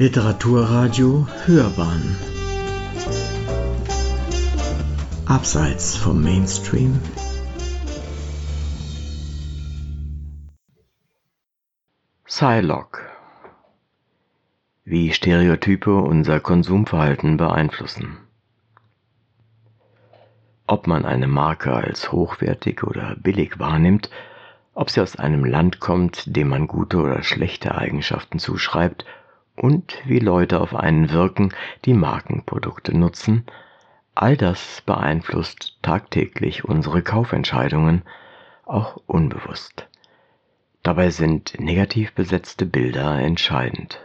Literaturradio Hörbahn. Abseits vom Mainstream. Psylocke. Wie Stereotype unser Konsumverhalten beeinflussen. Ob man eine Marke als hochwertig oder billig wahrnimmt, ob sie aus einem Land kommt, dem man gute oder schlechte Eigenschaften zuschreibt und wie Leute auf einen wirken, die Markenprodukte nutzen, all das beeinflusst tagtäglich unsere Kaufentscheidungen, auch unbewusst. Dabei sind negativ besetzte Bilder entscheidend.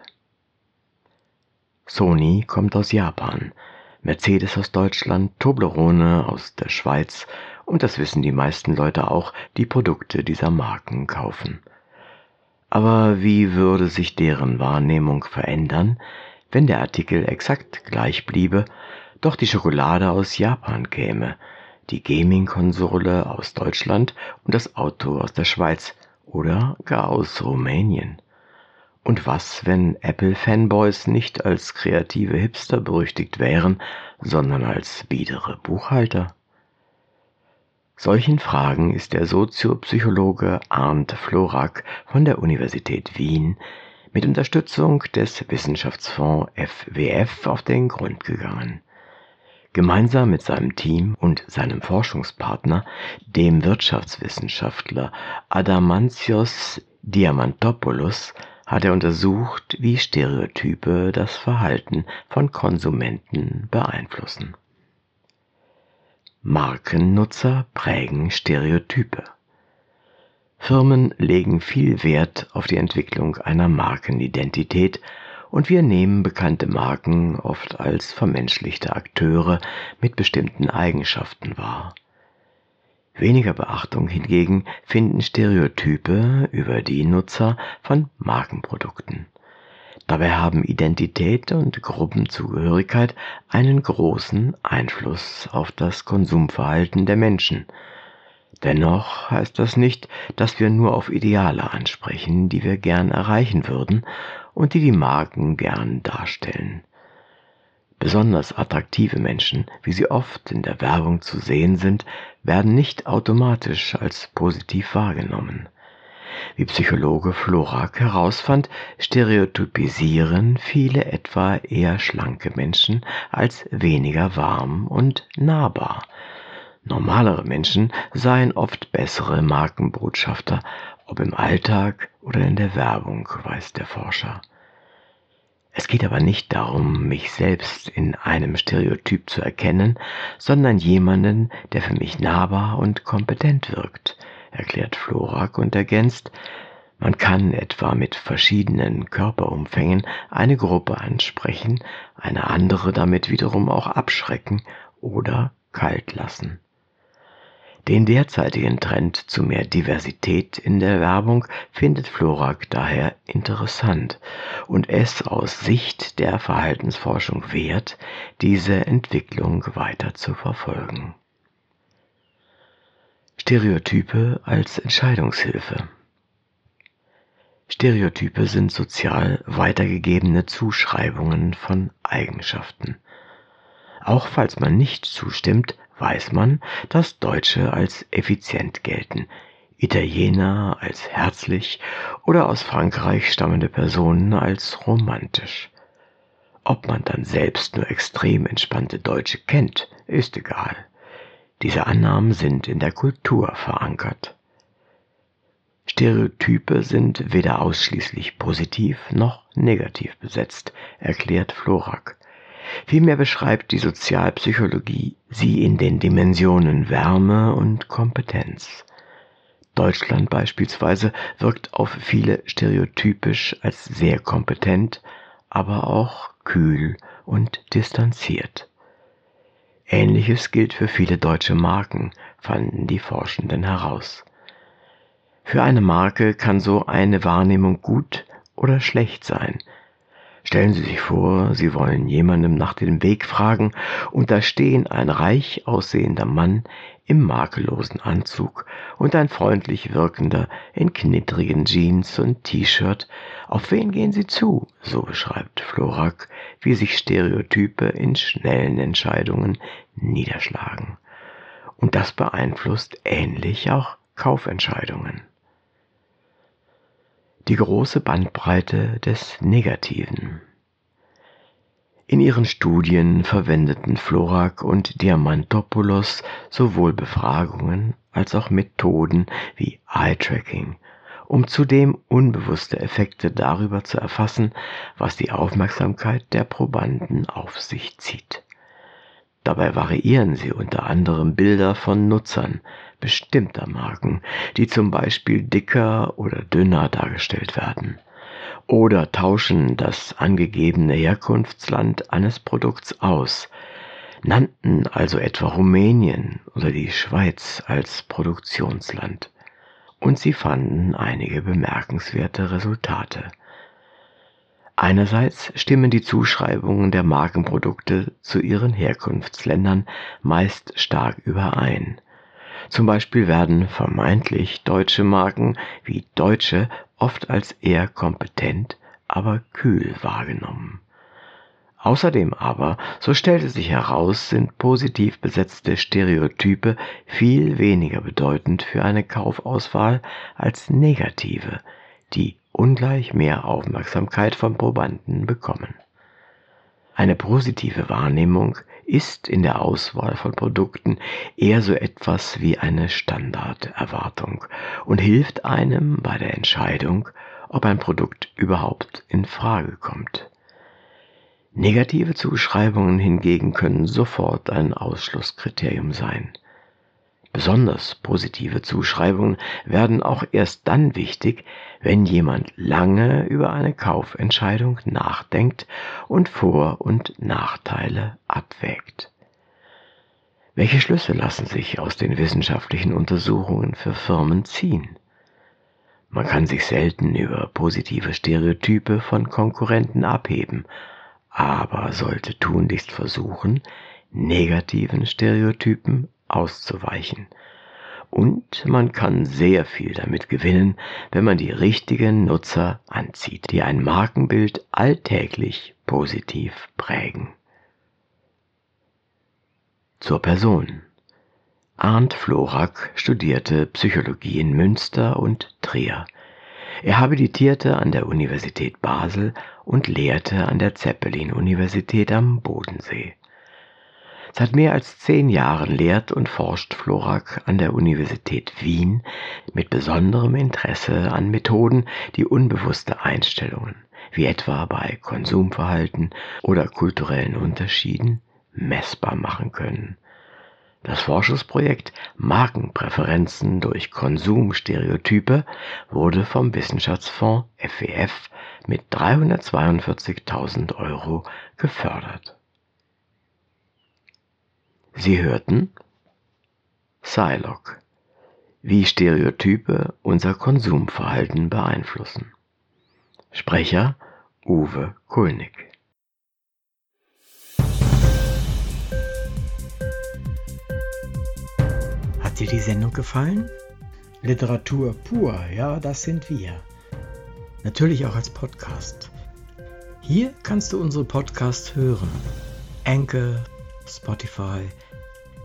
Sony kommt aus Japan, Mercedes aus Deutschland, Toblerone aus der Schweiz und das wissen die meisten Leute auch, die Produkte dieser Marken kaufen. Aber wie würde sich deren Wahrnehmung verändern, wenn der Artikel exakt gleich bliebe, doch die Schokolade aus Japan käme, die Gaming-Konsole aus Deutschland und das Auto aus der Schweiz oder gar aus Rumänien? Und was, wenn Apple-Fanboys nicht als kreative Hipster berüchtigt wären, sondern als biedere Buchhalter? Solchen Fragen ist der Soziopsychologe Arndt Florak von der Universität Wien mit Unterstützung des Wissenschaftsfonds FWF auf den Grund gegangen. Gemeinsam mit seinem Team und seinem Forschungspartner, dem Wirtschaftswissenschaftler Adamantios Diamantopoulos, hat er untersucht, wie Stereotype das Verhalten von Konsumenten beeinflussen. Markennutzer prägen Stereotype. Firmen legen viel Wert auf die Entwicklung einer Markenidentität und wir nehmen bekannte Marken oft als vermenschlichte Akteure mit bestimmten Eigenschaften wahr. Weniger Beachtung hingegen finden Stereotype über die Nutzer von Markenprodukten. Dabei haben Identität und Gruppenzugehörigkeit einen großen Einfluss auf das Konsumverhalten der Menschen. Dennoch heißt das nicht, dass wir nur auf Ideale ansprechen, die wir gern erreichen würden und die die Marken gern darstellen. Besonders attraktive Menschen, wie sie oft in der Werbung zu sehen sind, werden nicht automatisch als positiv wahrgenommen. Wie Psychologe Florak herausfand, stereotypisieren viele etwa eher schlanke Menschen als weniger warm und nahbar. Normalere Menschen seien oft bessere Markenbotschafter, ob im Alltag oder in der Werbung, weiß der Forscher. Es geht aber nicht darum, mich selbst in einem Stereotyp zu erkennen, sondern jemanden, der für mich nahbar und kompetent wirkt, erklärt Florak und ergänzt, man kann etwa mit verschiedenen Körperumfängen eine Gruppe ansprechen, eine andere damit wiederum auch abschrecken oder kalt lassen. Den derzeitigen Trend zu mehr Diversität in der Werbung findet Florak daher interessant und es aus Sicht der Verhaltensforschung wert, diese Entwicklung weiter zu verfolgen. Stereotype als Entscheidungshilfe. Stereotype sind sozial weitergegebene Zuschreibungen von Eigenschaften. Auch falls man nicht zustimmt, weiß man, dass Deutsche als effizient gelten, Italiener als herzlich oder aus Frankreich stammende Personen als romantisch. Ob man dann selbst nur extrem entspannte Deutsche kennt, ist egal. Diese Annahmen sind in der Kultur verankert. Stereotype sind weder ausschließlich positiv noch negativ besetzt, erklärt Florak. Vielmehr beschreibt die Sozialpsychologie sie in den Dimensionen Wärme und Kompetenz. Deutschland beispielsweise wirkt auf viele stereotypisch als sehr kompetent, aber auch kühl und distanziert. Ähnliches gilt für viele deutsche Marken, fanden die Forschenden heraus. Für eine Marke kann so eine Wahrnehmung gut oder schlecht sein. Stellen Sie sich vor, Sie wollen jemandem nach dem Weg fragen, und da stehen ein reich aussehender Mann im makellosen Anzug und ein freundlich wirkender in knittrigen Jeans und T-Shirt. Auf wen gehen Sie zu? So beschreibt Florak, wie sich Stereotype in schnellen Entscheidungen niederschlagen. Und das beeinflusst ähnlich auch Kaufentscheidungen die große Bandbreite des Negativen. In ihren Studien verwendeten Florak und Diamantopoulos sowohl Befragungen als auch Methoden wie Eye-Tracking, um zudem unbewusste Effekte darüber zu erfassen, was die Aufmerksamkeit der Probanden auf sich zieht. Dabei variieren sie unter anderem Bilder von Nutzern bestimmter Marken, die zum Beispiel dicker oder dünner dargestellt werden, oder tauschen das angegebene Herkunftsland eines Produkts aus, nannten also etwa Rumänien oder die Schweiz als Produktionsland. Und sie fanden einige bemerkenswerte Resultate. Einerseits stimmen die Zuschreibungen der Markenprodukte zu ihren Herkunftsländern meist stark überein. Zum Beispiel werden vermeintlich deutsche Marken wie deutsche oft als eher kompetent, aber kühl wahrgenommen. Außerdem aber, so stellte sich heraus, sind positiv besetzte Stereotype viel weniger bedeutend für eine Kaufauswahl als negative, die ungleich mehr Aufmerksamkeit von Probanden bekommen. Eine positive Wahrnehmung ist in der Auswahl von Produkten eher so etwas wie eine Standarderwartung und hilft einem bei der Entscheidung, ob ein Produkt überhaupt in Frage kommt. Negative Zuschreibungen hingegen können sofort ein Ausschlusskriterium sein. Besonders positive Zuschreibungen werden auch erst dann wichtig, wenn jemand lange über eine Kaufentscheidung nachdenkt und Vor- und Nachteile abwägt. Welche Schlüsse lassen sich aus den wissenschaftlichen Untersuchungen für Firmen ziehen? Man kann sich selten über positive Stereotype von Konkurrenten abheben, aber sollte tunlichst versuchen, negativen Stereotypen auszuweichen. Und man kann sehr viel damit gewinnen, wenn man die richtigen Nutzer anzieht, die ein Markenbild alltäglich positiv prägen. Zur Person. Arndt Florak studierte Psychologie in Münster und Trier. Er habilitierte an der Universität Basel und lehrte an der Zeppelin-Universität am Bodensee. Seit mehr als zehn Jahren lehrt und forscht Florak an der Universität Wien mit besonderem Interesse an Methoden, die unbewusste Einstellungen, wie etwa bei Konsumverhalten oder kulturellen Unterschieden, messbar machen können. Das Forschungsprojekt Markenpräferenzen durch Konsumstereotype wurde vom Wissenschaftsfonds FWF mit 342.000 Euro gefördert. Sie hörten Psylocke, wie Stereotype unser Konsumverhalten beeinflussen. Sprecher Uwe Kulnig. Hat dir die Sendung gefallen? Literatur pur, ja, das sind wir. Natürlich auch als Podcast. Hier kannst du unsere Podcasts hören. Anchor, Spotify,